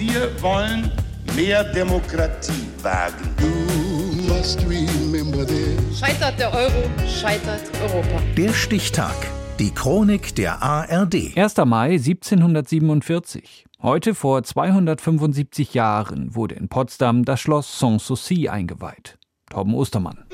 Wir wollen mehr Demokratie wagen. Scheitert der Euro, scheitert Europa. Der Stichtag. Die Chronik der ARD. 1. Mai 1747. Heute vor 275 Jahren wurde in Potsdam das Schloss Sanssouci eingeweiht. Torben Ostermann.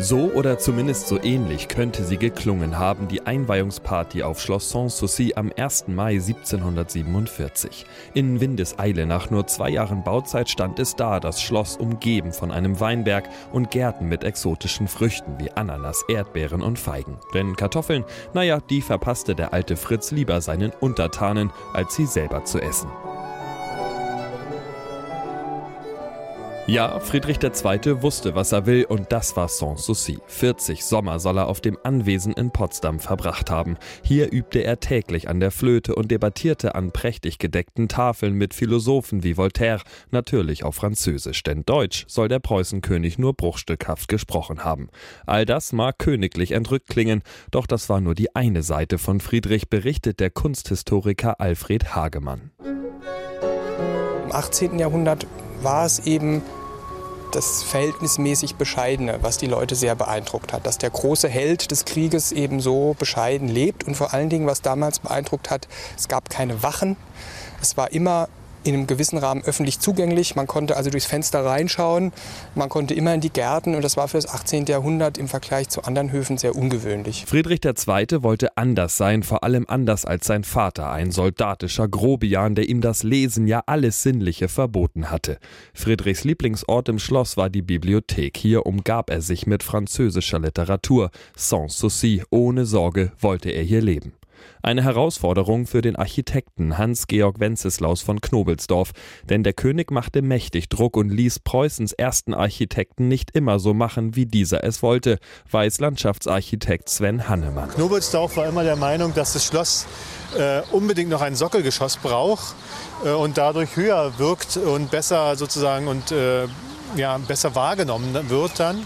So oder zumindest so ähnlich könnte sie geklungen haben, die Einweihungsparty auf Schloss Sanssouci am 1. Mai 1747. In Windeseile nach nur zwei Jahren Bauzeit stand es da, das Schloss umgeben von einem Weinberg und Gärten mit exotischen Früchten wie Ananas, Erdbeeren und Feigen. Denn Kartoffeln, naja, die verpasste der alte Fritz lieber seinen Untertanen, als sie selber zu essen. Ja, Friedrich II. wusste, was er will, und das war Sanssouci. 40 Sommer soll er auf dem Anwesen in Potsdam verbracht haben. Hier übte er täglich an der Flöte und debattierte an prächtig gedeckten Tafeln mit Philosophen wie Voltaire, natürlich auf Französisch, denn Deutsch soll der Preußenkönig nur bruchstückhaft gesprochen haben. All das mag königlich entrückt klingen, doch das war nur die eine Seite von Friedrich, berichtet der Kunsthistoriker Alfred Hagemann. Im 18. Jahrhundert war es eben das verhältnismäßig Bescheidene, was die Leute sehr beeindruckt hat. Dass der große Held des Krieges eben so bescheiden lebt und vor allen Dingen, was damals beeindruckt hat, es gab keine Wachen. Es war immer in einem gewissen Rahmen öffentlich zugänglich. Man konnte also durchs Fenster reinschauen, man konnte immer in die Gärten und das war für das 18. Jahrhundert im Vergleich zu anderen Höfen sehr ungewöhnlich. Friedrich II. wollte anders sein, vor allem anders als sein Vater, ein soldatischer Grobian, der ihm das Lesen ja alles Sinnliche verboten hatte. Friedrichs Lieblingsort im Schloss war die Bibliothek. Hier umgab er sich mit französischer Literatur. Sans souci, ohne Sorge wollte er hier leben. Eine Herausforderung für den Architekten Hans-Georg Wenceslaus von Knobelsdorf, denn der König machte mächtig Druck und ließ Preußens ersten Architekten nicht immer so machen, wie dieser es wollte, weiß Landschaftsarchitekt Sven Hannemann. Knobelsdorf war immer der Meinung, dass das Schloss äh, unbedingt noch ein Sockelgeschoss braucht äh, und dadurch höher wirkt und besser sozusagen und äh, ja, besser wahrgenommen wird dann.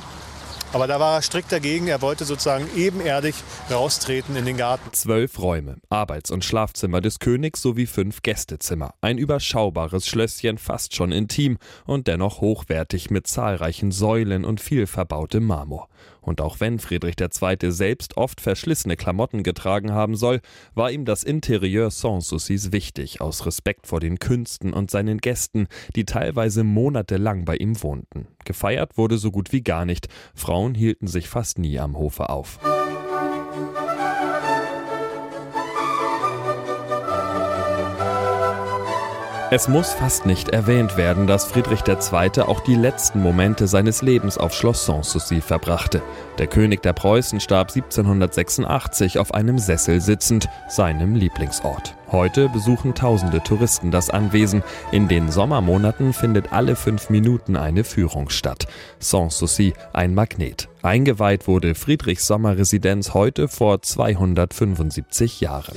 Aber da war er strikt dagegen. Er wollte sozusagen ebenerdig raustreten in den Garten. Zwölf Räume, Arbeits- und Schlafzimmer des Königs sowie fünf Gästezimmer. Ein überschaubares Schlösschen, fast schon intim und dennoch hochwertig mit zahlreichen Säulen und viel verbautem Marmor. Und auch wenn Friedrich II. selbst oft verschlissene Klamotten getragen haben soll, war ihm das Interieur Sanssoucis wichtig, aus Respekt vor den Künsten und seinen Gästen, die teilweise monatelang bei ihm wohnten. Gefeiert wurde so gut wie gar nicht, Frauen hielten sich fast nie am Hofe auf. Es muss fast nicht erwähnt werden, dass Friedrich II. auch die letzten Momente seines Lebens auf Schloss Sanssouci verbrachte. Der König der Preußen starb 1786 auf einem Sessel sitzend, seinem Lieblingsort. Heute besuchen tausende Touristen das Anwesen. In den Sommermonaten findet alle fünf Minuten eine Führung statt. Sanssouci, ein Magnet. Eingeweiht wurde Friedrichs Sommerresidenz heute vor 275 Jahren.